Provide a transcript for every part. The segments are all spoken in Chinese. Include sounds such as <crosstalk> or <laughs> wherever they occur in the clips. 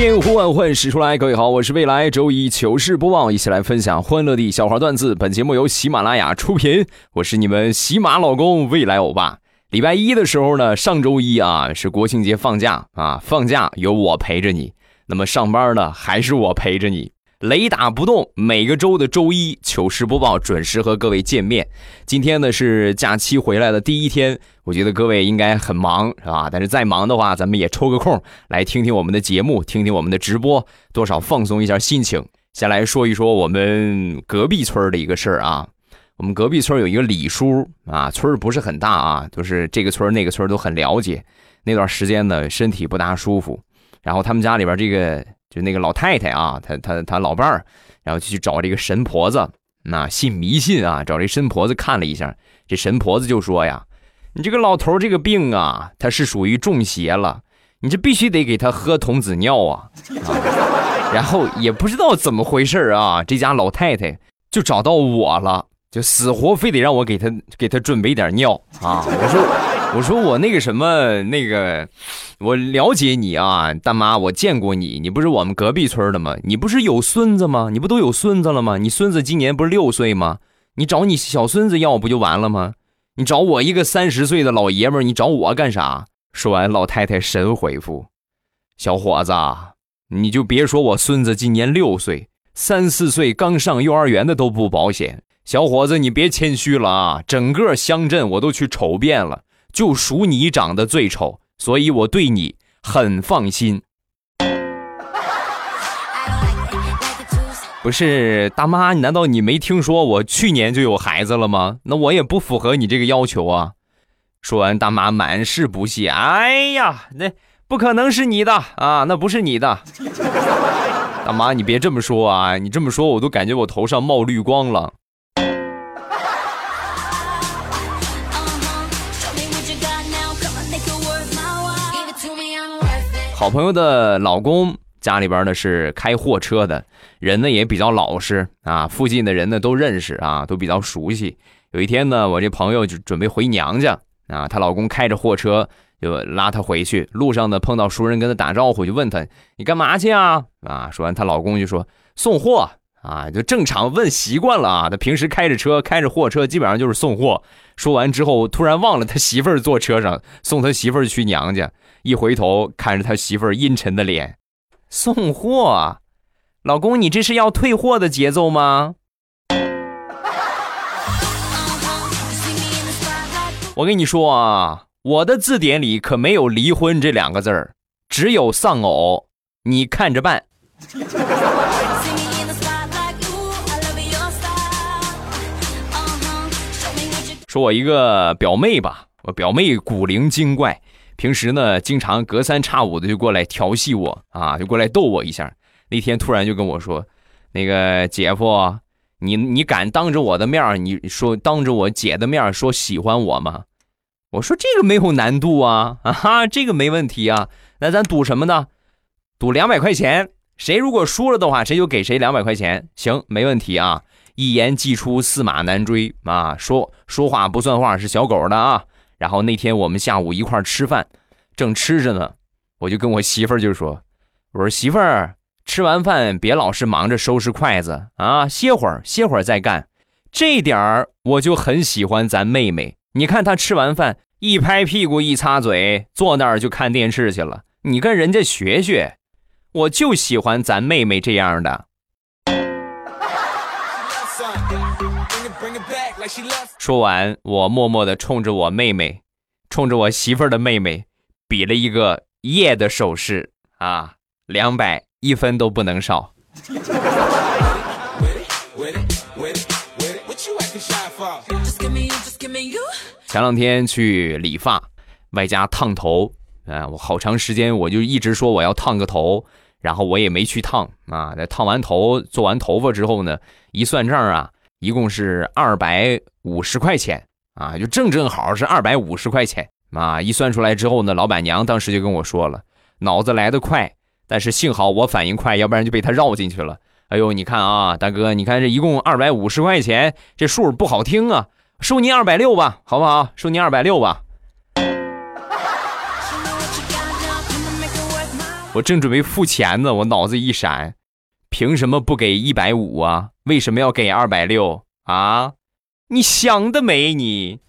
千呼万唤始出来，各位好，我是未来周一糗事播报，一起来分享欢乐的笑话段子。本节目由喜马拉雅出品，我是你们喜马老公未来欧巴。礼拜一的时候呢，上周一啊是国庆节放假啊，放假有我陪着你。那么上班呢，还是我陪着你。雷打不动，每个周的周一糗事播报准时和各位见面。今天呢是假期回来的第一天，我觉得各位应该很忙，是吧？但是再忙的话，咱们也抽个空来听听我们的节目，听听我们的直播，多少放松一下心情。先来说一说我们隔壁村的一个事儿啊。我们隔壁村有一个李叔啊，村不是很大啊，就是这个村那个村都很了解。那段时间呢，身体不大舒服，然后他们家里边这个。就那个老太太啊，她她她老伴儿，然后就去找这个神婆子，那信迷信啊，找这神婆子看了一下，这神婆子就说呀：“你这个老头这个病啊，他是属于中邪了，你这必须得给他喝童子尿啊。”然后也不知道怎么回事啊，这家老太太就找到我了，就死活非得让我给他给他准备点尿啊。我说。<laughs> 我说我那个什么那个，我了解你啊，大妈，我见过你，你不是我们隔壁村的吗？你不是有孙子吗？你不都有孙子了吗？你孙子今年不是六岁吗？你找你小孙子要不就完了吗？你找我一个三十岁的老爷们儿，你找我干啥？说完，老太太神回复：“小伙子，你就别说我孙子今年六岁，三四岁刚上幼儿园的都不保险。小伙子，你别谦虚了啊，整个乡镇我都去瞅遍了。”就数你长得最丑，所以我对你很放心。不是大妈，难道你没听说我去年就有孩子了吗？那我也不符合你这个要求啊！说完，大妈满是不屑：“哎呀，那不可能是你的啊，那不是你的。<laughs> ”大妈，你别这么说啊！你这么说，我都感觉我头上冒绿光了。好朋友的老公家里边呢是开货车的，人呢也比较老实啊，附近的人呢都认识啊，都比较熟悉。有一天呢，我这朋友就准备回娘家啊，她老公开着货车就拉她回去，路上呢碰到熟人跟她打招呼，就问她你干嘛去啊？啊，说完她老公就说送货啊，就正常问习惯了啊，他平时开着车开着货车基本上就是送货。说完之后，突然忘了他媳妇儿坐车上送他媳妇儿去娘家。一回头看着他媳妇儿阴沉的脸，送货，老公，你这是要退货的节奏吗？<laughs> 我跟你说啊，我的字典里可没有离婚这两个字儿，只有丧偶，你看着办。说我一个表妹吧，我表妹古灵精怪。平时呢，经常隔三差五的就过来调戏我啊，就过来逗我一下。那天突然就跟我说：“那个姐夫，你你敢当着我的面你说当着我姐的面说喜欢我吗？”我说：“这个没有难度啊，啊哈，这个没问题啊。那咱赌什么呢？赌两百块钱，谁如果输了的话，谁就给谁两百块钱。行，没问题啊。一言既出，驷马难追啊。说说话不算话是小狗的啊。”然后那天我们下午一块吃饭，正吃着呢，我就跟我媳妇儿就说：“我说媳妇儿，吃完饭别老是忙着收拾筷子啊，歇会儿，歇会儿再干。这点儿我就很喜欢咱妹妹。你看她吃完饭一拍屁股一擦嘴，坐那儿就看电视去了。你跟人家学学，我就喜欢咱妹妹这样的。”说完，我默默地冲着我妹妹，冲着我媳妇儿的妹妹，比了一个耶的手势啊，两百一分都不能少。前两天去理发，外加烫头，啊，我好长时间我就一直说我要烫个头，然后我也没去烫啊。那烫完头、做完头发之后呢，一算账啊。一共是二百五十块钱啊，就正正好是二百五十块钱啊。一算出来之后呢，老板娘当时就跟我说了，脑子来得快，但是幸好我反应快，要不然就被他绕进去了。哎呦，你看啊，大哥，你看这一共二百五十块钱，这数不好听啊，收您二百六吧，好不好？收您二百六吧。我正准备付钱呢，我脑子一闪，凭什么不给一百五啊？为什么要给二百六啊？你想得美你！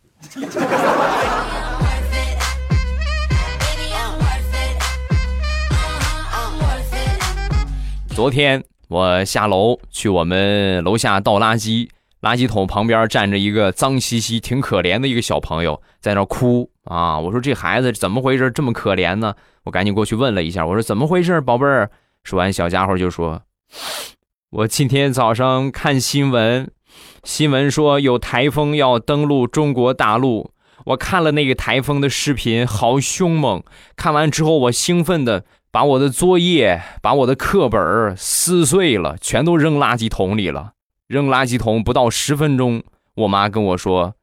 昨天我下楼去我们楼下倒垃圾，垃圾桶旁边站着一个脏兮兮、挺可怜的一个小朋友，在那哭啊！我说这孩子怎么回事，这么可怜呢？我赶紧过去问了一下，我说怎么回事，宝贝儿？说完，小家伙就说：“我今天早上看新闻，新闻说有台风要登陆中国大陆。我看了那个台风的视频，好凶猛。看完之后，我兴奋的把我的作业、把我的课本撕碎了，全都扔垃圾桶里了。扔垃圾桶不到十分钟，我妈跟我说，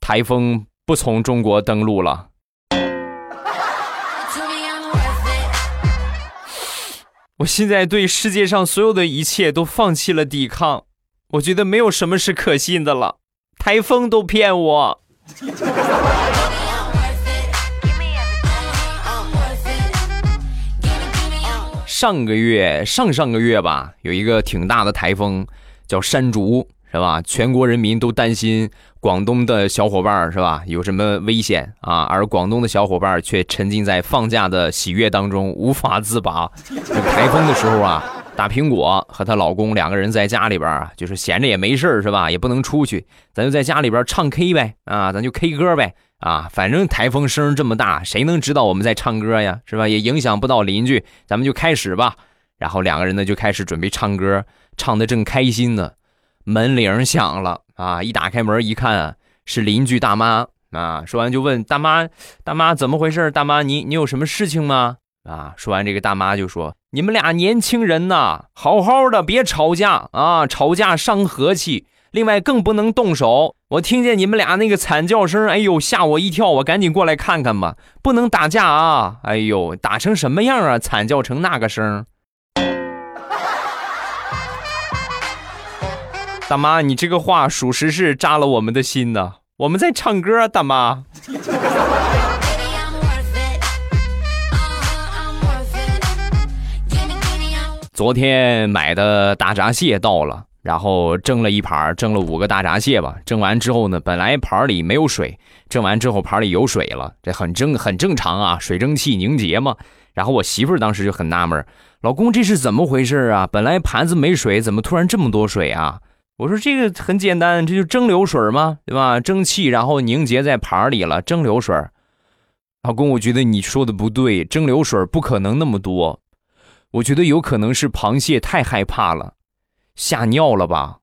台风不从中国登陆了。”我现在对世界上所有的一切都放弃了抵抗，我觉得没有什么是可信的了，台风都骗我。上个月、上上个月吧，有一个挺大的台风，叫山竹。是吧？全国人民都担心广东的小伙伴是吧？有什么危险啊？而广东的小伙伴却沉浸在放假的喜悦当中，无法自拔。这个台风的时候啊，大苹果和她老公两个人在家里边啊，就是闲着也没事是吧？也不能出去，咱就在家里边唱 K 呗啊，咱就 K 歌呗啊。反正台风声这么大，谁能知道我们在唱歌呀？是吧？也影响不到邻居，咱们就开始吧。然后两个人呢就开始准备唱歌，唱的正开心呢。门铃响了啊！一打开门一看，是邻居大妈啊。说完就问大妈：“大妈怎么回事？大妈，你你有什么事情吗？”啊！说完这个大妈就说：“你们俩年轻人呐，好好的别吵架啊，吵架伤和气。另外更不能动手。我听见你们俩那个惨叫声，哎呦吓我一跳，我赶紧过来看看吧。不能打架啊！哎呦，打成什么样啊？惨叫成那个声。”大妈，你这个话属实是扎了我们的心呢。我们在唱歌，大妈。昨天买的大闸蟹到了，然后蒸了一盘，蒸了五个大闸蟹吧。蒸完之后呢，本来盘里没有水，蒸完之后盘里有水了，这很正很正常啊，水蒸气凝结嘛。然后我媳妇儿当时就很纳闷，老公这是怎么回事啊？本来盘子没水，怎么突然这么多水啊？我说这个很简单，这就蒸馏水嘛，对吧？蒸汽然后凝结在盘里了，蒸馏水。老公，我觉得你说的不对，蒸馏水不可能那么多，我觉得有可能是螃蟹太害怕了，吓尿了吧？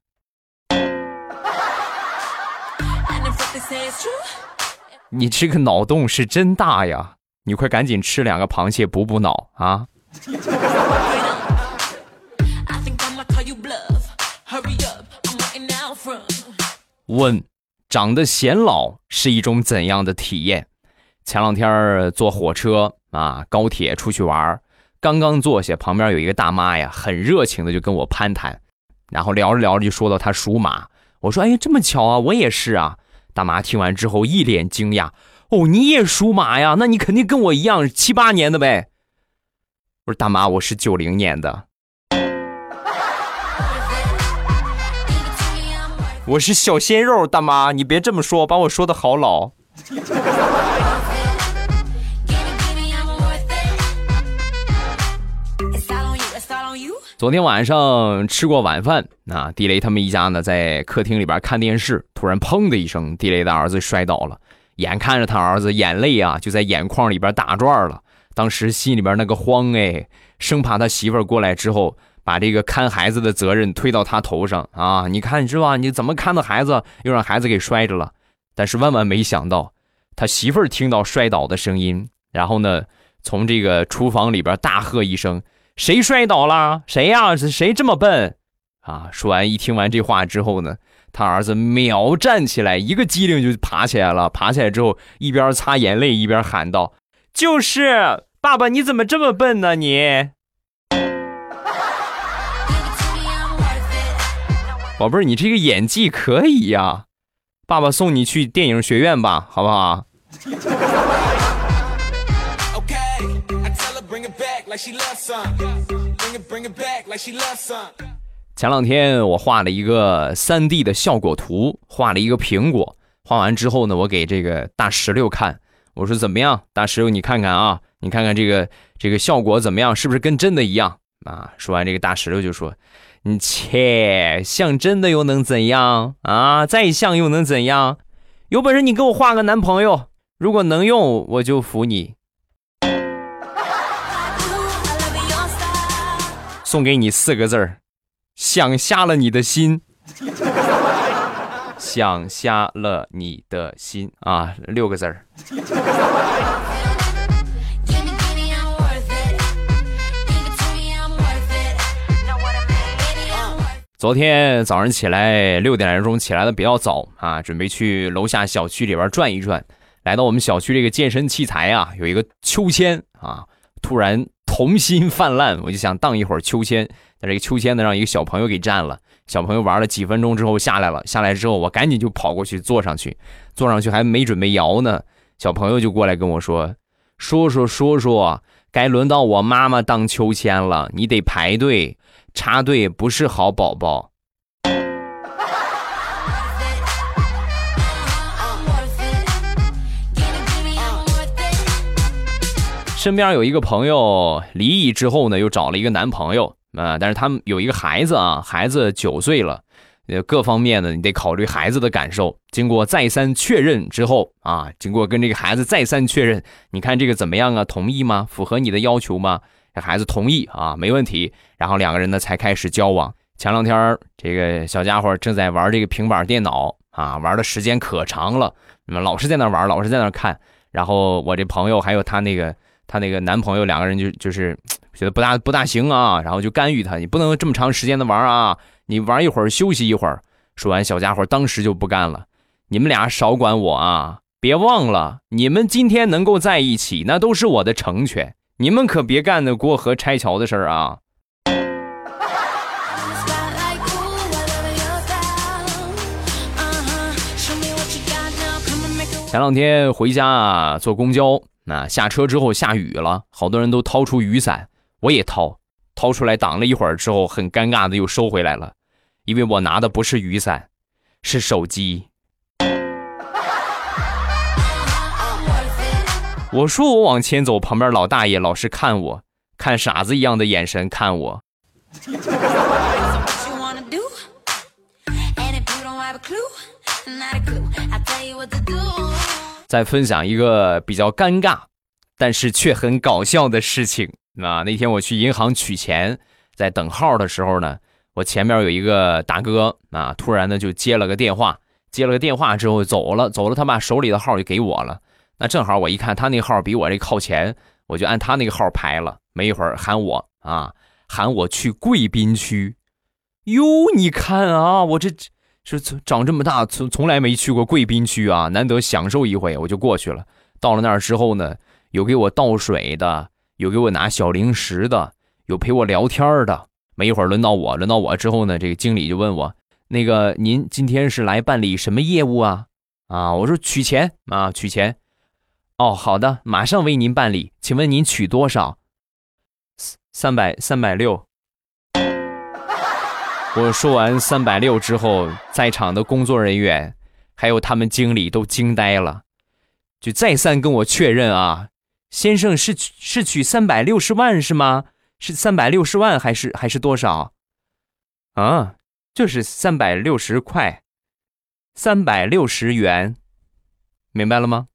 你这个脑洞是真大呀！你快赶紧吃两个螃蟹补补脑啊！<laughs> 问，长得显老是一种怎样的体验？前两天坐火车啊，高铁出去玩，刚刚坐下，旁边有一个大妈呀，很热情的就跟我攀谈，然后聊着聊着就说到她属马，我说哎，这么巧啊，我也是啊。大妈听完之后一脸惊讶，哦，你也属马呀？那你肯定跟我一样七八年的呗。我说大妈，我是九零年的。我是小鲜肉，大妈，你别这么说，把我说的好老。昨天晚上吃过晚饭，啊，地雷他们一家呢在客厅里边看电视，突然砰的一声，地雷的儿子摔倒了，眼看着他儿子眼泪啊就在眼眶里边打转了，当时心里边那个慌哎，生怕他媳妇儿过来之后。把这个看孩子的责任推到他头上啊！你看是吧？你怎么看的孩子，又让孩子给摔着了？但是万万没想到，他媳妇儿听到摔倒的声音，然后呢，从这个厨房里边大喝一声：“谁摔倒了？谁呀？谁这么笨？”啊！说完一听完这话之后呢，他儿子秒站起来，一个机灵就爬起来了。爬起来之后，一边擦眼泪一边喊道：“就是爸爸，你怎么这么笨呢？你，宝贝儿，你这个演技可以呀！爸爸送你去电影学院吧，好不好？”前两天我画了一个三 D 的效果图，画了一个苹果。画完之后呢，我给这个大石榴看，我说怎么样？大石榴，你看看啊，你看看这个这个效果怎么样？是不是跟真的一样啊？说完这个大石榴就说：“你切，像真的又能怎样啊？再像又能怎样？有本事你给我画个男朋友，如果能用，我就服你。”送给你四个字儿，想瞎了你的心，想瞎了你的心啊，六个字儿。昨天早上起来六点来钟起来的比较早啊，准备去楼下小区里边转一转，来到我们小区这个健身器材啊，有一个秋千啊，突然。童心泛滥，我就想荡一会儿秋千，但这个秋千呢，让一个小朋友给占了。小朋友玩了几分钟之后下来了，下来之后我赶紧就跑过去坐上去，坐上去还没准备摇呢，小朋友就过来跟我说：“叔叔叔叔，该轮到我妈妈荡秋千了，你得排队，插队不是好宝宝。”身边有一个朋友离异之后呢，又找了一个男朋友啊，但是他们有一个孩子啊，孩子九岁了，呃，各方面呢你得考虑孩子的感受。经过再三确认之后啊，经过跟这个孩子再三确认，你看这个怎么样啊？同意吗？符合你的要求吗？这孩子同意啊，没问题。然后两个人呢才开始交往。前两天这个小家伙正在玩这个平板电脑啊，玩的时间可长了，老是在那玩，老是在那看。然后我这朋友还有他那个。她那个男朋友两个人就就是觉得不大不大行啊，然后就干预他，你不能这么长时间的玩啊，你玩一会儿休息一会儿。说完，小家伙当时就不干了，你们俩少管我啊！别忘了，你们今天能够在一起，那都是我的成全，你们可别干那过河拆桥的事儿啊！前两天回家啊，坐公交。那下车之后下雨了，好多人都掏出雨伞，我也掏，掏出来挡了一会儿之后，很尴尬的又收回来了，因为我拿的不是雨伞，是手机。我说我往前走，旁边老大爷老是看我，看傻子一样的眼神看我。再分享一个比较尴尬，但是却很搞笑的事情啊！那天我去银行取钱，在等号的时候呢，我前面有一个大哥啊，突然呢就接了个电话，接了个电话之后走了，走了，他把手里的号就给我了。那正好我一看他那号比我这靠前，我就按他那个号排了。没一会儿喊我啊，喊我去贵宾区。哟，你看啊，我这。是长这么大从从来没去过贵宾区啊，难得享受一回，我就过去了。到了那儿之后呢，有给我倒水的，有给我拿小零食的，有陪我聊天的。没一会儿轮到我，轮到我之后呢，这个经理就问我：“那个您今天是来办理什么业务啊？”啊，我说取钱啊，取钱。哦，好的，马上为您办理。请问您取多少？三百三百六。我说完三百六之后，在场的工作人员还有他们经理都惊呆了，就再三跟我确认啊，先生是是取三百六十万是吗？是三百六十万还是还是多少？啊，就是三百六十块，三百六十元，明白了吗？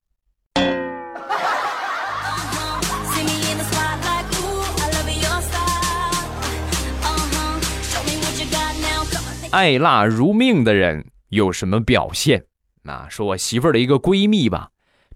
爱辣如命的人有什么表现？啊，说我媳妇儿的一个闺蜜吧，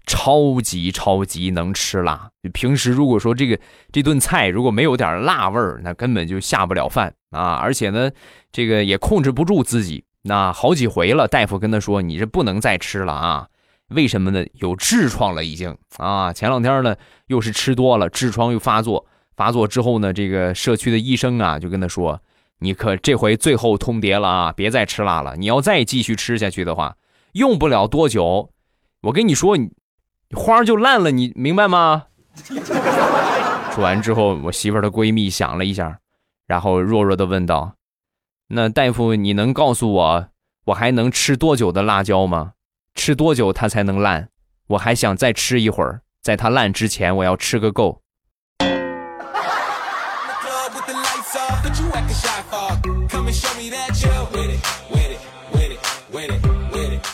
超级超级能吃辣。平时如果说这个这顿菜如果没有点辣味儿，那根本就下不了饭啊。而且呢，这个也控制不住自己那好几回了，大夫跟他说：“你这不能再吃了啊！为什么呢？有痔疮了已经啊！前两天呢又是吃多了，痔疮又发作。发作之后呢，这个社区的医生啊就跟他说：‘你可这回最后通牒了啊，别再吃辣了。你要再继续吃下去的话，用不了多久，我跟你说，你花就烂了，你明白吗？’ <laughs> 说完之后，我媳妇的闺蜜想了一下，然后弱弱的问道。”那大夫，你能告诉我，我还能吃多久的辣椒吗？吃多久它才能烂？我还想再吃一会儿，在它烂之前，我要吃个够。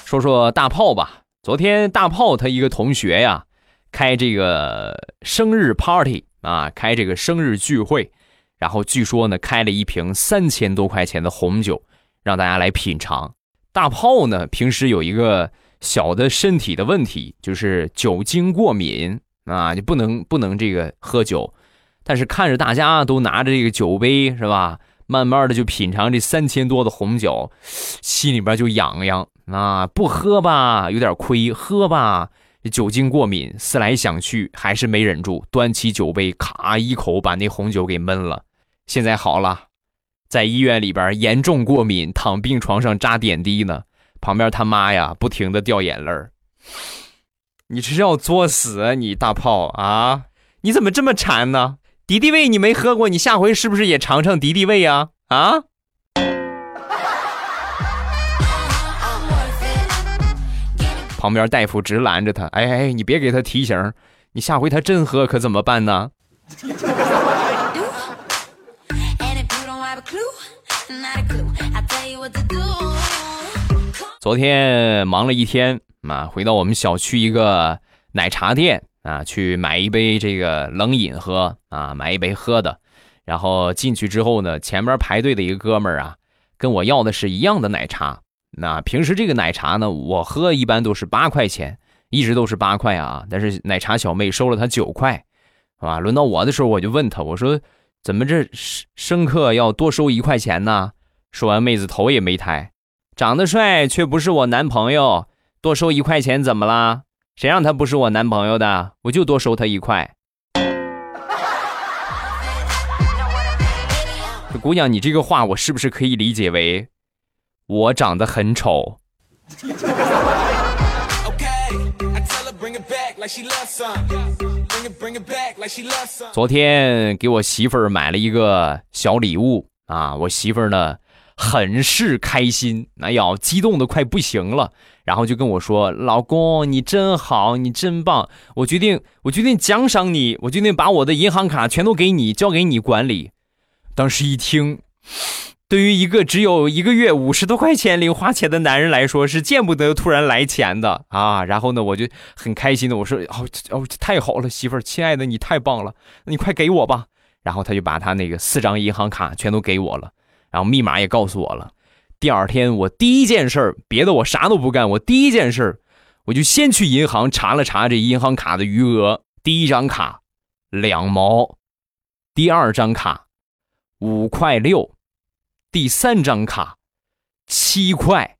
说说大炮吧，昨天大炮他一个同学呀，开这个生日 party 啊，开这个生日聚会。然后据说呢，开了一瓶三千多块钱的红酒，让大家来品尝。大炮呢，平时有一个小的身体的问题，就是酒精过敏啊，就不能不能这个喝酒。但是看着大家都拿着这个酒杯是吧，慢慢的就品尝这三千多的红酒，心里边就痒痒啊。不喝吧，有点亏；喝吧，酒精过敏。思来想去，还是没忍住，端起酒杯，咔一口把那红酒给闷了。现在好了，在医院里边严重过敏，躺病床上扎点滴呢。旁边他妈呀，不停的掉眼泪。你这是要作死啊，你大炮啊！你怎么这么馋呢？敌敌畏你没喝过，你下回是不是也尝尝敌敌畏呀？啊！旁边大夫直拦着他，哎哎，你别给他提醒，你下回他真喝可怎么办呢？昨天忙了一天啊，回到我们小区一个奶茶店啊，去买一杯这个冷饮喝啊，买一杯喝的。然后进去之后呢，前面排队的一个哥们儿啊，跟我要的是一样的奶茶。那平时这个奶茶呢，我喝一般都是八块钱，一直都是八块啊。但是奶茶小妹收了他九块，啊，轮到我的时候，我就问他，我说怎么这生客要多收一块钱呢？说完，妹子头也没抬。长得帅却不是我男朋友，多收一块钱怎么啦？谁让他不是我男朋友的，我就多收他一块。姑娘，你这个话我是不是可以理解为我长得很丑？昨天给我媳妇儿买了一个小礼物啊，我媳妇儿呢？很是开心，哎呀，激动的快不行了，然后就跟我说：“老公，你真好，你真棒，我决定，我决定奖赏你，我决定把我的银行卡全都给你，交给你管理。”当时一听，对于一个只有一个月五十多块钱零花钱的男人来说，是见不得突然来钱的啊。然后呢，我就很开心的我说：“哦哦，太好了，媳妇儿，亲爱的，你太棒了，你快给我吧。”然后他就把他那个四张银行卡全都给我了。然后密码也告诉我了。第二天我第一件事儿，别的我啥都不干，我第一件事儿，我就先去银行查了查这银行卡的余额。第一张卡两毛，第二张卡五块六，第三张卡七块。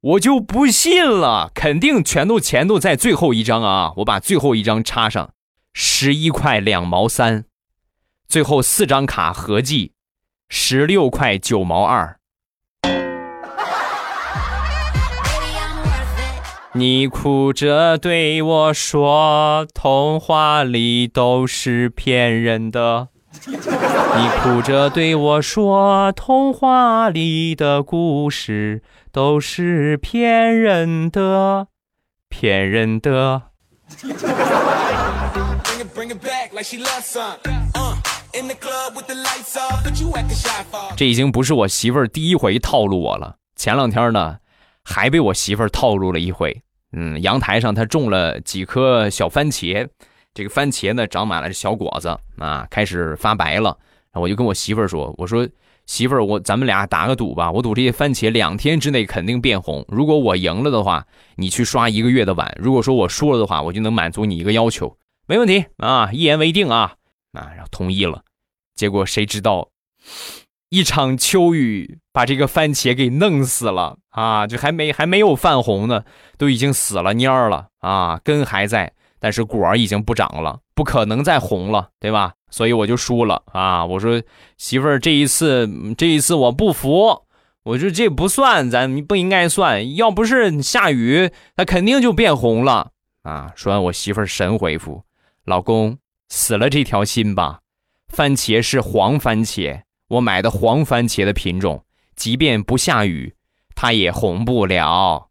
我就不信了，肯定全都钱都在最后一张啊！我把最后一张插上，十一块两毛三，最后四张卡合计。十六块九毛二，你哭着对我说：“童话里都是骗人的。”你哭着对我说：“童话里的故事都是骗人的，骗人的。”这已经不是我媳妇儿第一回套路我了。前两天呢，还被我媳妇儿套路了一回。嗯，阳台上她种了几颗小番茄，这个番茄呢长满了小果子啊，开始发白了。我就跟我媳妇儿说：“我说媳妇儿，我咱们俩打个赌吧，我赌这些番茄两天之内肯定变红。如果我赢了的话，你去刷一个月的碗；如果说我输了的话，我就能满足你一个要求。没问题啊，一言为定啊。”啊，然后同意了，结果谁知道，一场秋雨把这个番茄给弄死了啊！就还没还没有泛红呢，都已经死了蔫儿了啊，根还在，但是果儿已经不长了，不可能再红了，对吧？所以我就输了啊！我说媳妇儿，这一次这一次我不服，我说这不算，咱不应该算，要不是下雨，它肯定就变红了啊！说完，我媳妇儿神回复：“老公，死了这条心吧，番茄是黄番茄。”我买的黄番茄的品种，即便不下雨，它也红不了。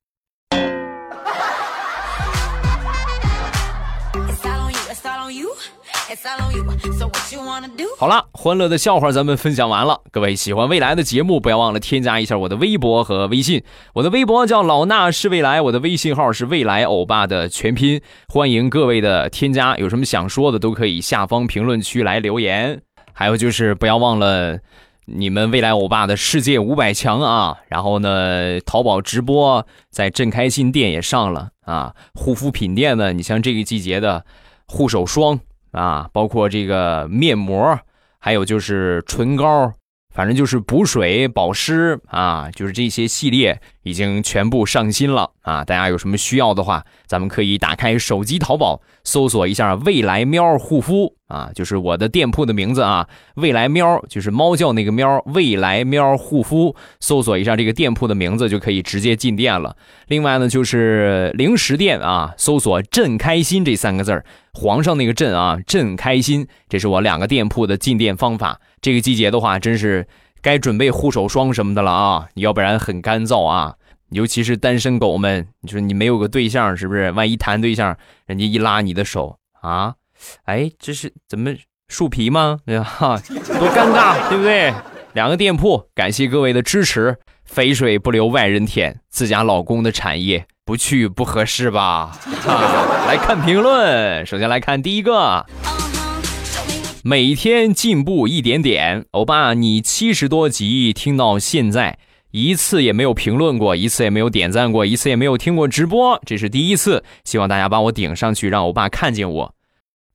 好了，欢乐的笑话咱们分享完了。各位喜欢未来的节目，不要忘了添加一下我的微博和微信。我的微博叫老衲是未来，我的微信号是未来欧巴的全拼。欢迎各位的添加，有什么想说的都可以下方评论区来留言。还有就是不要忘了，你们未来欧巴的世界五百强啊！然后呢，淘宝直播在镇开心店也上了啊。护肤品店呢，你像这个季节的护手霜啊，包括这个面膜，还有就是唇膏。反正就是补水保湿啊，就是这些系列已经全部上新了啊！大家有什么需要的话，咱们可以打开手机淘宝，搜索一下“未来喵护肤”啊，就是我的店铺的名字啊，“未来喵”就是猫叫那个喵，“未来喵护肤”，搜索一下这个店铺的名字就可以直接进店了。另外呢，就是零食店啊，搜索“朕开心”这三个字儿，皇上那个“朕”啊，“朕开心”，这是我两个店铺的进店方法。这个季节的话，真是该准备护手霜什么的了啊！要不然很干燥啊，尤其是单身狗们，你说你没有个对象，是不是？万一谈对象，人家一拉你的手啊，哎，这是怎么树皮吗？对吧？多尴尬，对不对？两个店铺，感谢各位的支持。肥水不流外人田，自家老公的产业不去不合适吧？来看评论，首先来看第一个。每天进步一点点，欧巴，你七十多集听到现在，一次也没有评论过，一次也没有点赞过，一次也没有听过直播，这是第一次，希望大家帮我顶上去，让欧巴看见我。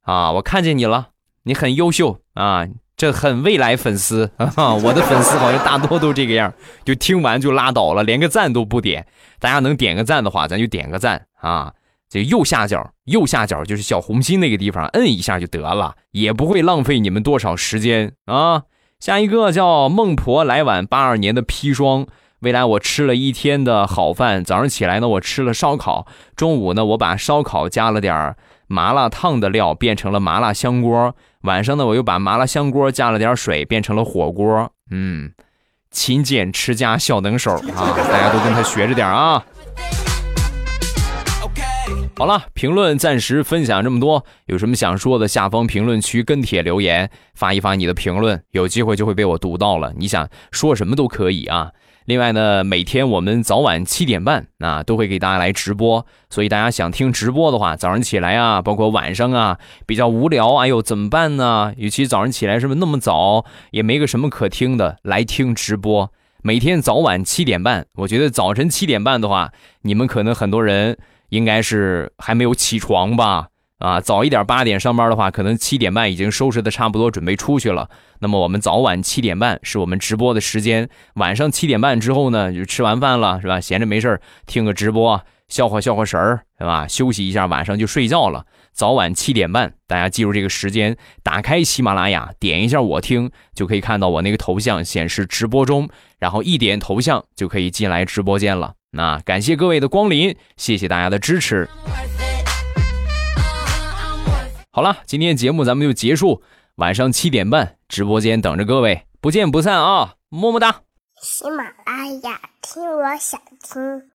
啊，我看见你了，你很优秀啊，这很未来粉丝啊，我的粉丝好像大多都这个样，就听完就拉倒了，连个赞都不点。大家能点个赞的话，咱就点个赞啊。这右下角，右下角就是小红心那个地方，摁一下就得了，也不会浪费你们多少时间啊。下一个叫孟婆来碗八二年的砒霜，未来我吃了一天的好饭，早上起来呢我吃了烧烤，中午呢我把烧烤加了点麻辣烫的料变成了麻辣香锅，晚上呢我又把麻辣香锅加了点水变成了火锅。嗯，勤俭持家小能手啊，大家都跟他学着点啊。好了，评论暂时分享这么多，有什么想说的，下方评论区跟帖留言，发一发你的评论，有机会就会被我读到了。你想说什么都可以啊。另外呢，每天我们早晚七点半啊都会给大家来直播，所以大家想听直播的话，早上起来啊，包括晚上啊，比较无聊，哎呦怎么办呢？与其早上起来是不是那么早也没个什么可听的，来听直播。每天早晚七点半，我觉得早晨七点半的话，你们可能很多人。应该是还没有起床吧？啊，早一点八点上班的话，可能七点半已经收拾的差不多，准备出去了。那么我们早晚七点半是我们直播的时间。晚上七点半之后呢，就吃完饭了，是吧？闲着没事听个直播，消化消化神儿，是吧？休息一下，晚上就睡觉了。早晚七点半，大家记住这个时间，打开喜马拉雅，点一下我听，就可以看到我那个头像显示直播中，然后一点头像就可以进来直播间了。那感谢各位的光临，谢谢大家的支持。好了，今天节目咱们就结束，晚上七点半直播间等着各位，不见不散啊！么么哒。喜马拉雅听，我想听。